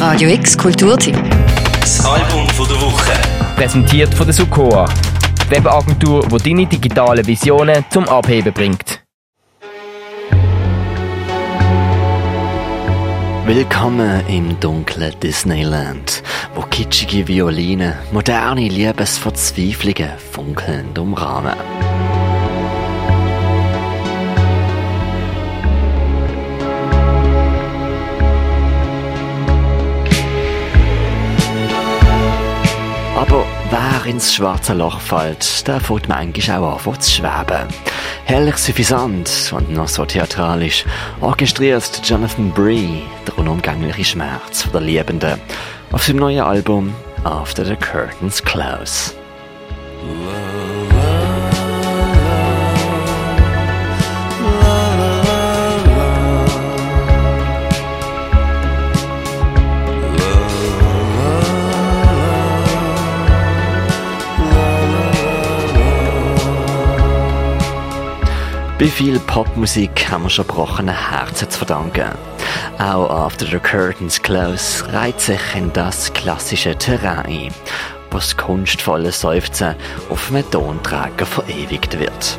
Radio X Kulturteam. Das Album von der Woche. Präsentiert von der Sukoa. Webagentur, die deine digitalen Visionen zum Abheben bringt. Willkommen im dunklen Disneyland, wo kitschige Violine moderne Liebesverzweiflungen funkelnd umrahmen. Aber wer ins schwarze Loch fällt, der fängt manchmal auch an zu schweben. Herrlich suffisant und noch so theatralisch orchestriert Jonathan Bree der unumgängliche Schmerz der Liebenden auf seinem neuen Album After the Curtains Close. Bei viel Popmusik haben wir schon gebrochene Herzen zu verdanken. Auch After the Curtains Close reiht sich in das klassische Terrain ein, wo das kunstvolle Seufzen auf einem Tonträger verewigt wird.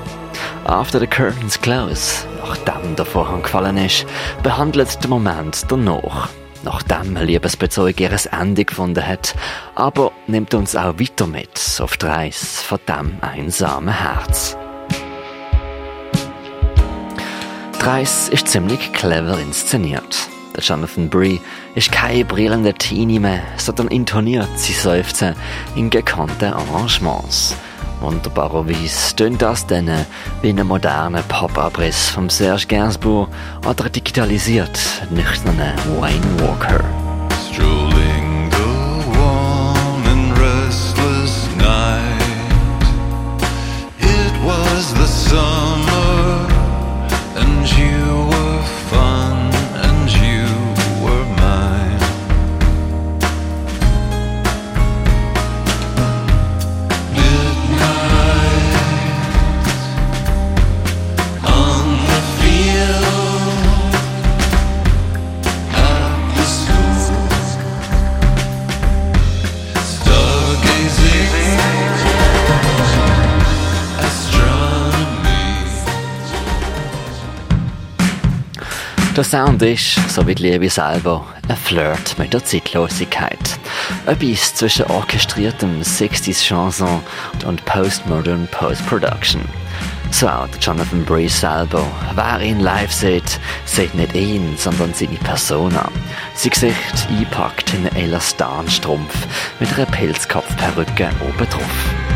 After the Curtains Close, nachdem der Vorhang gefallen ist, behandelt der Moment danach, nachdem Liebesbezeug ihres Ende gefunden hat, aber nimmt uns auch weiter mit auf die Reise von dem einsamen Herz. Die Reise ist ziemlich clever inszeniert. Der Jonathan Bree ist kein brillender Teenie mehr, sondern intoniert sie Seufzen in gekannten Arrangements. Wunderbarerweise tönt das dann wie ein moderner Pop-Abriss vom Serge Gainsbourg oder digitalisiert nüchternen Wayne Walker. Der Sound ist, so wie die Liebe selber, ein Flirt mit der Zeitlosigkeit. Etwas zwischen orchestriertem 60s-Chanson und Postmodern Post-Production. So auch der Jonathan Bree selber. Wer ihn live sieht, sieht nicht ihn, sondern seine Persona. Sein Gesicht eingepackt in einen Elastanstrumpf mit einer Pilzkopfperücke oben drauf.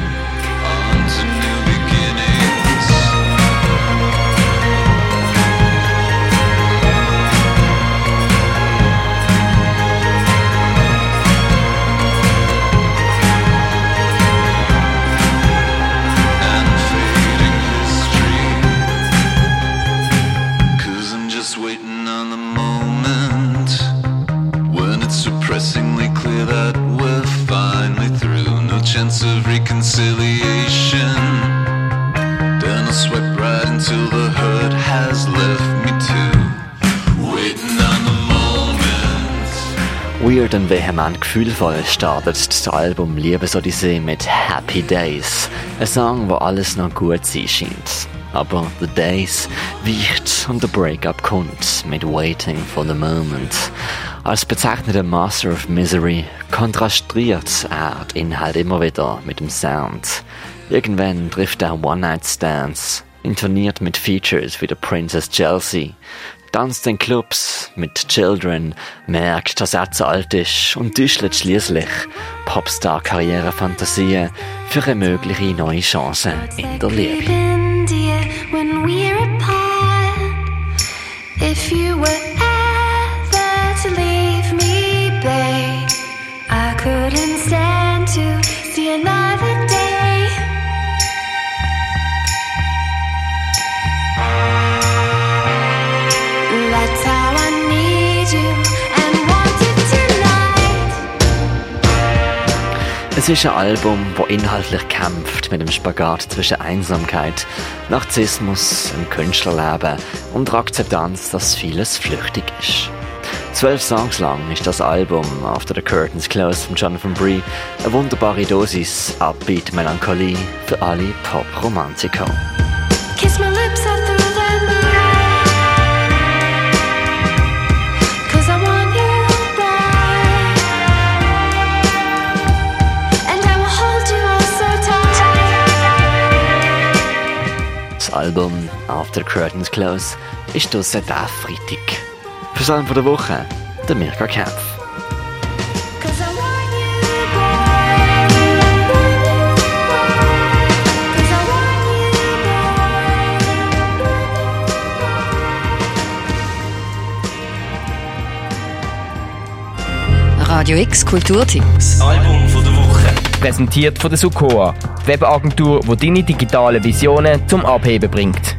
Suppressingly clear that we're finally through. No chance of reconciliation. Then I'll swipe right until the hurt has left me too. Waiting on the moment. Weird und vehement gefühlvoll startet das Album Liebesodyssee mit Happy Days. Ein Song, wo alles noch gut sein scheint. Aber The Days weicht und der Breakup kommt mit Waiting for the Moment. Als bezeichneter Master of Misery kontrastiert er den Inhalt immer wieder mit dem Sound. Irgendwann trifft er One-Night-Stands, intoniert mit Features wie der Princess Chelsea, tanzt in Clubs mit Children, merkt, dass er zu alt ist und düschelt schließlich Popstar-Karriere-Fantasien für eine mögliche neue Chance in der Liebe. If you were Es ist ein Album, das inhaltlich kämpft mit dem Spagat zwischen Einsamkeit, Narzissmus, im Künstlerleben und der Akzeptanz, dass vieles flüchtig ist. Zwölf Songs lang ist das Album After the Curtains Close von Jonathan Bree eine wunderbare Dosis Upbeat Melancholie für alle Pop-Romantiker. Kiss my lips Album After Curtains Close ist durch seit Freitag. Fürs Album der Woche, der Mirka Kempf. Radio X Kulturtipps. Album von der Woche. Präsentiert von der Sukoa, die Webagentur, die deine digitalen Visionen zum Abheben bringt.